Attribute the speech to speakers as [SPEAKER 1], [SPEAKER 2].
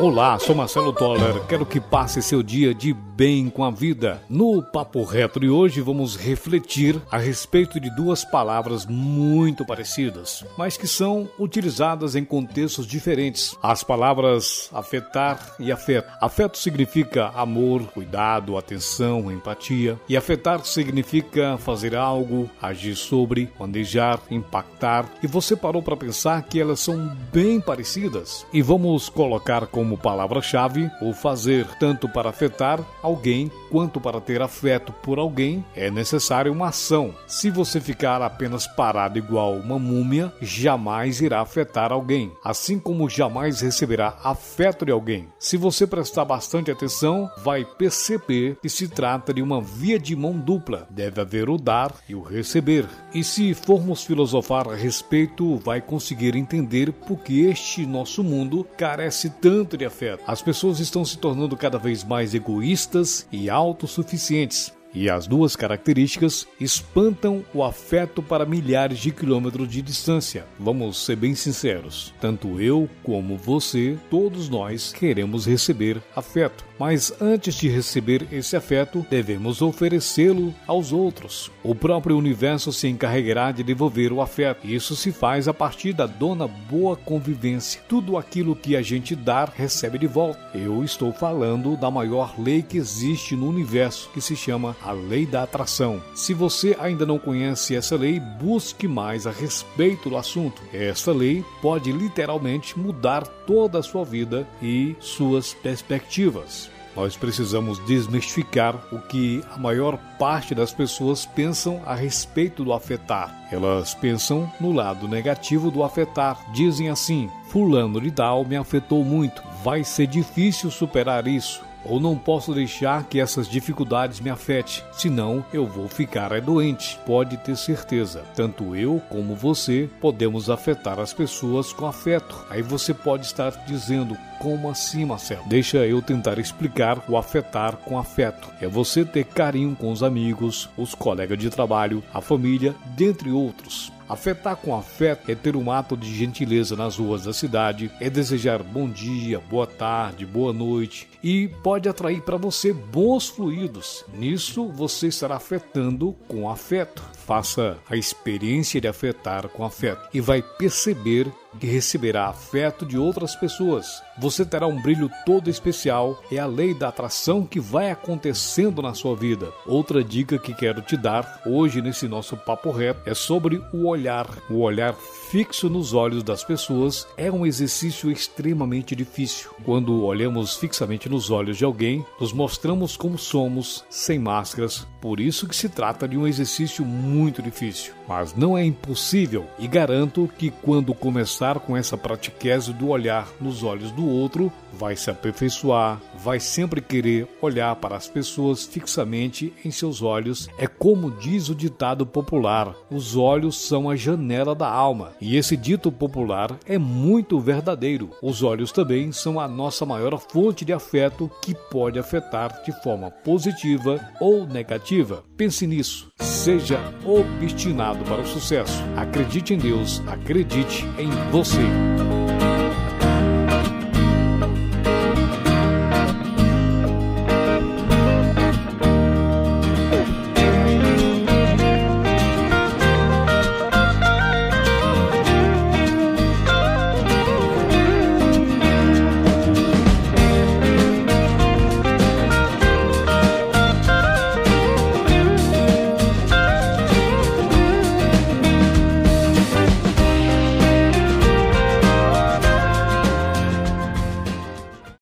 [SPEAKER 1] Olá, sou Marcelo Toller. Quero que passe seu dia de bem com a vida. No Papo Reto de hoje vamos refletir a respeito de duas palavras muito parecidas, mas que são utilizadas em contextos diferentes. As palavras afetar e afeto. Afeto significa amor, cuidado, atenção, empatia, e afetar significa fazer algo, agir sobre, manejar, impactar. E você parou para pensar que elas são bem parecidas? E vamos colocar como como palavra-chave o fazer, tanto para afetar alguém quanto para ter afeto por alguém, é necessária uma ação. Se você ficar apenas parado igual uma múmia, jamais irá afetar alguém, assim como jamais receberá afeto de alguém. Se você prestar bastante atenção, vai perceber que se trata de uma via de mão dupla. Deve haver o dar e o receber. E se formos filosofar a respeito, vai conseguir entender por que este nosso mundo carece tanto de afeto. As pessoas estão se tornando cada vez mais egoístas e autossuficientes. E as duas características espantam o afeto para milhares de quilômetros de distância. Vamos ser bem sinceros: tanto eu como você, todos nós queremos receber afeto. Mas antes de receber esse afeto, devemos oferecê-lo aos outros. O próprio universo se encarregará de devolver o afeto. Isso se faz a partir da dona boa convivência. Tudo aquilo que a gente dá, recebe de volta. Eu estou falando da maior lei que existe no universo, que se chama a lei da atração. Se você ainda não conhece essa lei, busque mais a respeito do assunto. Esta lei pode literalmente mudar toda a sua vida e suas perspectivas. Nós precisamos desmistificar o que a maior parte das pessoas pensam a respeito do afetar. Elas pensam no lado negativo do afetar. Dizem assim: Fulano de Tal me afetou muito, vai ser difícil superar isso ou não posso deixar que essas dificuldades me afetem, senão eu vou ficar é doente. Pode ter certeza, tanto eu como você podemos afetar as pessoas com afeto. Aí você pode estar dizendo: como assim, Marcelo? Deixa eu tentar explicar o afetar com afeto. É você ter carinho com os amigos, os colegas de trabalho, a família, dentre outros. Afetar com afeto é ter um ato de gentileza nas ruas da cidade, é desejar bom dia, boa tarde, boa noite e pode atrair para você bons fluidos. Nisso você estará afetando com afeto. Faça a experiência de afetar com afeto e vai perceber que receberá afeto de outras pessoas. Você terá um brilho todo especial, é a lei da atração que vai acontecendo na sua vida. Outra dica que quero te dar hoje nesse nosso papo reto é sobre o olhar. O olhar fixo nos olhos das pessoas é um exercício extremamente difícil. Quando olhamos fixamente nos olhos de alguém, nos mostramos como somos, sem máscaras. Por isso que se trata de um exercício muito difícil, mas não é impossível e garanto que quando começar com essa pratiqueza do olhar nos olhos do outro, vai se aperfeiçoar, vai sempre querer olhar para as pessoas fixamente em seus olhos. É como diz o ditado popular: os olhos são a janela da alma. E esse dito popular é muito verdadeiro. Os olhos também são a nossa maior fonte de afeto que pode afetar de forma positiva ou negativa. Pense nisso. Seja obstinado para o sucesso. Acredite em Deus, acredite em você.